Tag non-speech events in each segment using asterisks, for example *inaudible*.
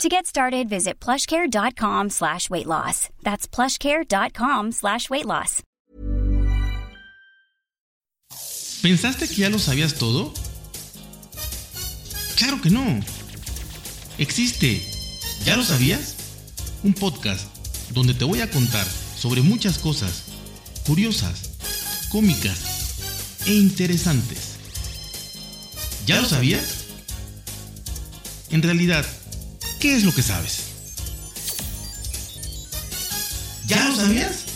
To get started, visit plushcare.com slash weight loss. That's plushcare.com slash weight loss. ¿Pensaste que ya lo sabías todo? Claro que no. Existe. ¿Ya lo sabías? Un podcast donde te voy a contar sobre muchas cosas curiosas, cómicas e interesantes. ¿Ya lo sabías? En realidad, ¿Qué es lo que sabes? ¿Ya lo sabías?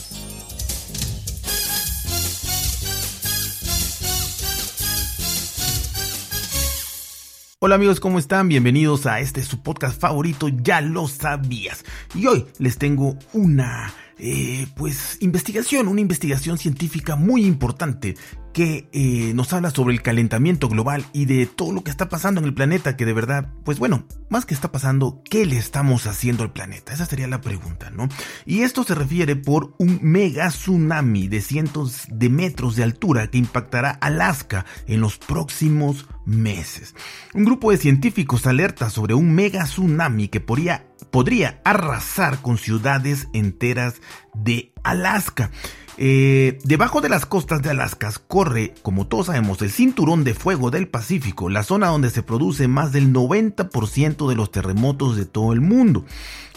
Hola amigos, ¿cómo están? Bienvenidos a este su podcast favorito, Ya lo sabías. Y hoy les tengo una eh, pues investigación, una investigación científica muy importante que eh, nos habla sobre el calentamiento global y de todo lo que está pasando en el planeta, que de verdad, pues bueno, más que está pasando, ¿qué le estamos haciendo al planeta? Esa sería la pregunta, ¿no? Y esto se refiere por un mega tsunami de cientos de metros de altura que impactará Alaska en los próximos meses. Un grupo de científicos alerta sobre un mega tsunami que podría, podría arrasar con ciudades enteras de Alaska. Eh, debajo de las costas de Alaska corre, como todos sabemos, el cinturón de fuego del Pacífico, la zona donde se produce más del 90% de los terremotos de todo el mundo.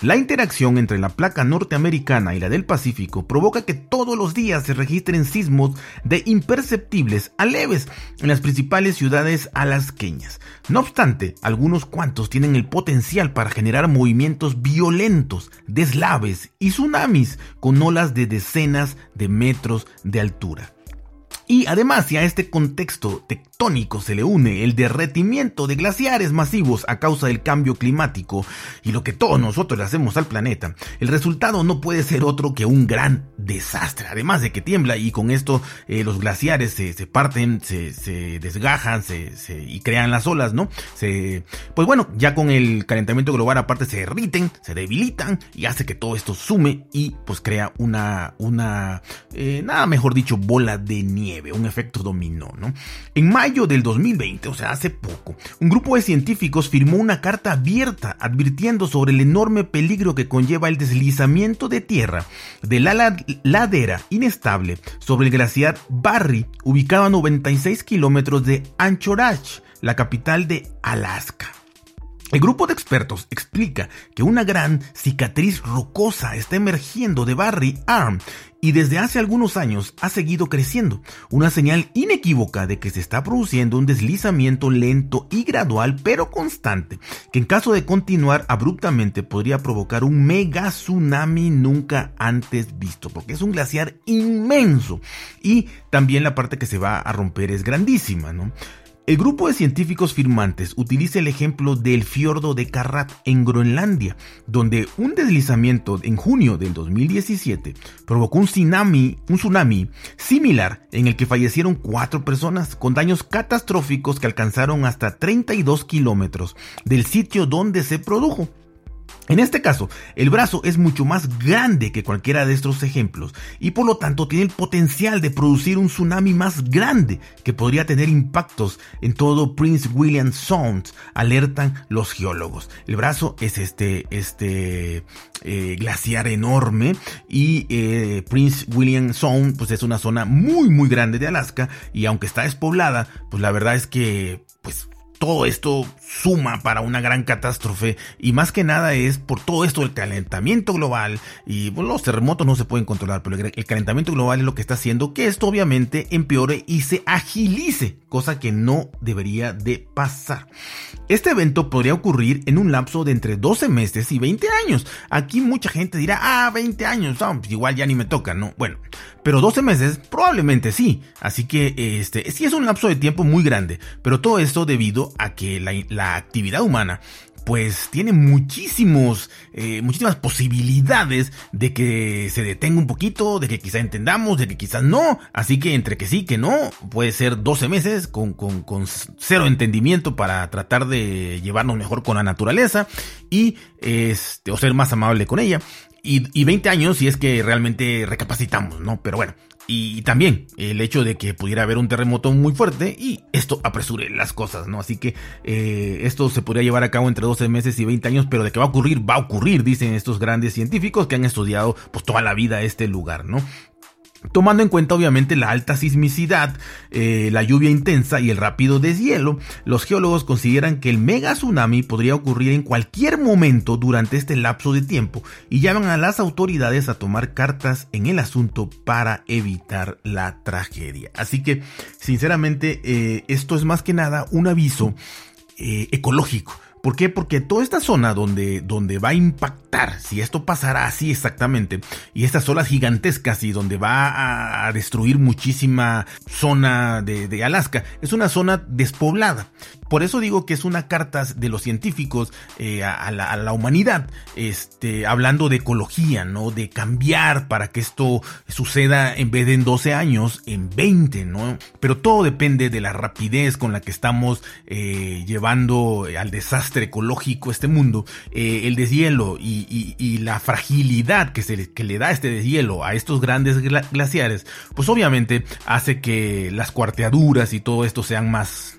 La interacción entre la placa norteamericana y la del Pacífico provoca que todos los días se registren sismos de imperceptibles a leves en las principales ciudades alasqueñas. No obstante, algunos cuantos tienen el potencial para generar movimientos violentos, deslaves y tsunamis con olas de decenas de metros de altura. Y además, si a este contexto tectónico se le une el derretimiento de glaciares masivos a causa del cambio climático y lo que todos nosotros le hacemos al planeta, el resultado no puede ser otro que un gran desastre. Además de que tiembla y con esto eh, los glaciares se, parten, se, desgajan se, y crean las olas, ¿no? Se, pues bueno, ya con el calentamiento global aparte se derriten, se debilitan y hace que todo esto sume y pues crea una, una, eh, nada mejor dicho, bola de nieve un efecto dominó, ¿no? En mayo del 2020, o sea, hace poco, un grupo de científicos firmó una carta abierta advirtiendo sobre el enorme peligro que conlleva el deslizamiento de tierra de la ladera inestable sobre el glaciar Barry, ubicado a 96 kilómetros de Anchorage, la capital de Alaska. El grupo de expertos explica que una gran cicatriz rocosa está emergiendo de Barry Arm y desde hace algunos años ha seguido creciendo, una señal inequívoca de que se está produciendo un deslizamiento lento y gradual pero constante, que en caso de continuar abruptamente podría provocar un mega tsunami nunca antes visto, porque es un glaciar inmenso y también la parte que se va a romper es grandísima, ¿no? El grupo de científicos firmantes utiliza el ejemplo del fiordo de Karrat en Groenlandia, donde un deslizamiento en junio del 2017 provocó un tsunami, un tsunami similar en el que fallecieron cuatro personas con daños catastróficos que alcanzaron hasta 32 kilómetros del sitio donde se produjo. En este caso, el brazo es mucho más grande que cualquiera de estos ejemplos y por lo tanto tiene el potencial de producir un tsunami más grande que podría tener impactos en todo Prince William Sound, alertan los geólogos. El brazo es este, este eh, glaciar enorme y eh, Prince William Sound pues es una zona muy muy grande de Alaska y aunque está despoblada, pues la verdad es que pues todo esto suma para una gran catástrofe y más que nada es por todo esto del calentamiento global y los terremotos no se pueden controlar, pero el, calentamiento global es lo que está haciendo que esto obviamente empeore y se agilice, cosa que no debería de pasar. Este evento podría ocurrir en un lapso de entre 12 meses y 20 años. Aquí mucha gente dirá, ah, 20 años, pues igual ya ni me toca, ¿no? Bueno, pero 12 meses probablemente sí, así que este sí es un lapso de tiempo muy grande, pero todo esto debido a que la, la actividad humana pues tiene muchísimos, eh, muchísimas posibilidades de que se detenga un poquito, de que quizá entendamos, de que quizás no. Así que entre que sí, que no, puede ser 12 meses con, con, con cero entendimiento para tratar de llevarnos mejor con la naturaleza y este, o ser más amable con ella. Y, y 20 años si es que realmente recapacitamos, ¿no? Pero bueno, y también el hecho de que pudiera haber un terremoto muy fuerte y esto apresure las cosas, ¿no? Así que eh, esto se podría llevar a cabo entre 12 meses y 20 años, pero de que va a ocurrir, va a ocurrir, dicen estos grandes científicos que han estudiado pues toda la vida este lugar, ¿no? Tomando en cuenta obviamente la alta sismicidad, eh, la lluvia intensa y el rápido deshielo, los geólogos consideran que el mega tsunami podría ocurrir en cualquier momento durante este lapso de tiempo y llaman a las autoridades a tomar cartas en el asunto para evitar la tragedia. Así que, sinceramente, eh, esto es más que nada un aviso eh, ecológico ¿Por qué? Porque toda esta zona donde, donde va a impactar, si esto pasará así exactamente, y estas olas gigantescas y donde va a destruir muchísima zona de, Alaska, es una zona despoblada. Por eso digo que es una carta de los científicos eh, a, la, a, la, humanidad, este, hablando de ecología, ¿no? De cambiar para que esto suceda en vez de en 12 años, en 20, ¿no? Pero todo depende de la rapidez con la que estamos eh, llevando al desastre ecológico este mundo, eh, el deshielo y, y, la fragilidad que, se, que le da este deshielo a estos grandes glaciares, pues obviamente hace que las cuarteaduras y todo esto sean más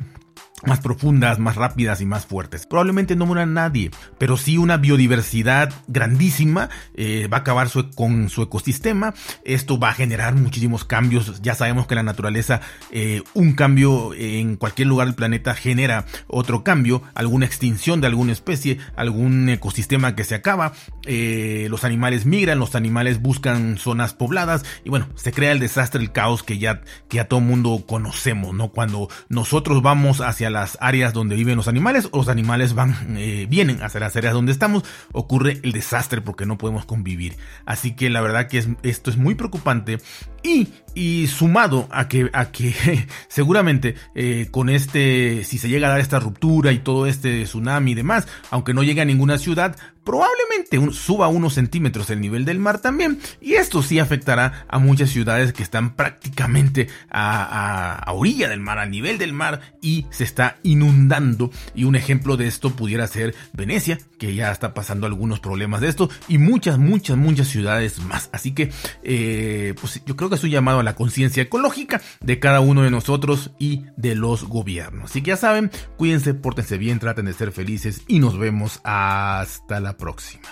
más profundas, más rápidas y más fuertes. Probablemente no muera nadie, pero sí una biodiversidad grandísima eh, va a acabar su, con su ecosistema. Esto va a generar muchísimos cambios. Ya sabemos que la naturaleza, eh, un cambio en cualquier lugar del planeta genera otro cambio, alguna extinción de alguna especie, algún ecosistema que se acaba. Eh, los animales migran, los animales buscan zonas pobladas y bueno, se crea el desastre, el caos que ya, que ya todo mundo conocemos, ¿no? Cuando nosotros vamos hacia las áreas donde viven los animales. O los animales van, eh, vienen hacia las áreas donde estamos, ocurre el desastre porque no podemos convivir. Así que la verdad que es, esto es muy preocupante. Y, y sumado a que, a que *laughs* seguramente eh, con este, si se llega a dar esta ruptura y todo este tsunami y demás, aunque no llegue a ninguna ciudad, probablemente suba unos centímetros el nivel del mar también. Y esto sí afectará a muchas ciudades que están prácticamente a, a, orilla del mar, a nivel del mar, y se está inundando. Y un ejemplo de esto pudiera ser Venecia, que ya está pasando algunos problemas de esto, y muchas, muchas, muchas ciudades más. Así que, eh, pues yo creo que es un llamado la conciencia ecológica de cada uno de nosotros y de los gobiernos. Así que ya saben, cuídense, pórtense bien, traten de ser felices y nos vemos hasta la próxima.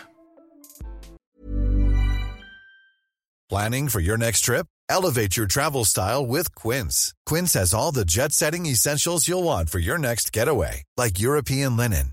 Planning for your next trip? Elevate your travel style with Quince. Quince has all the jet-setting essentials you'll want for your next getaway, like European linen,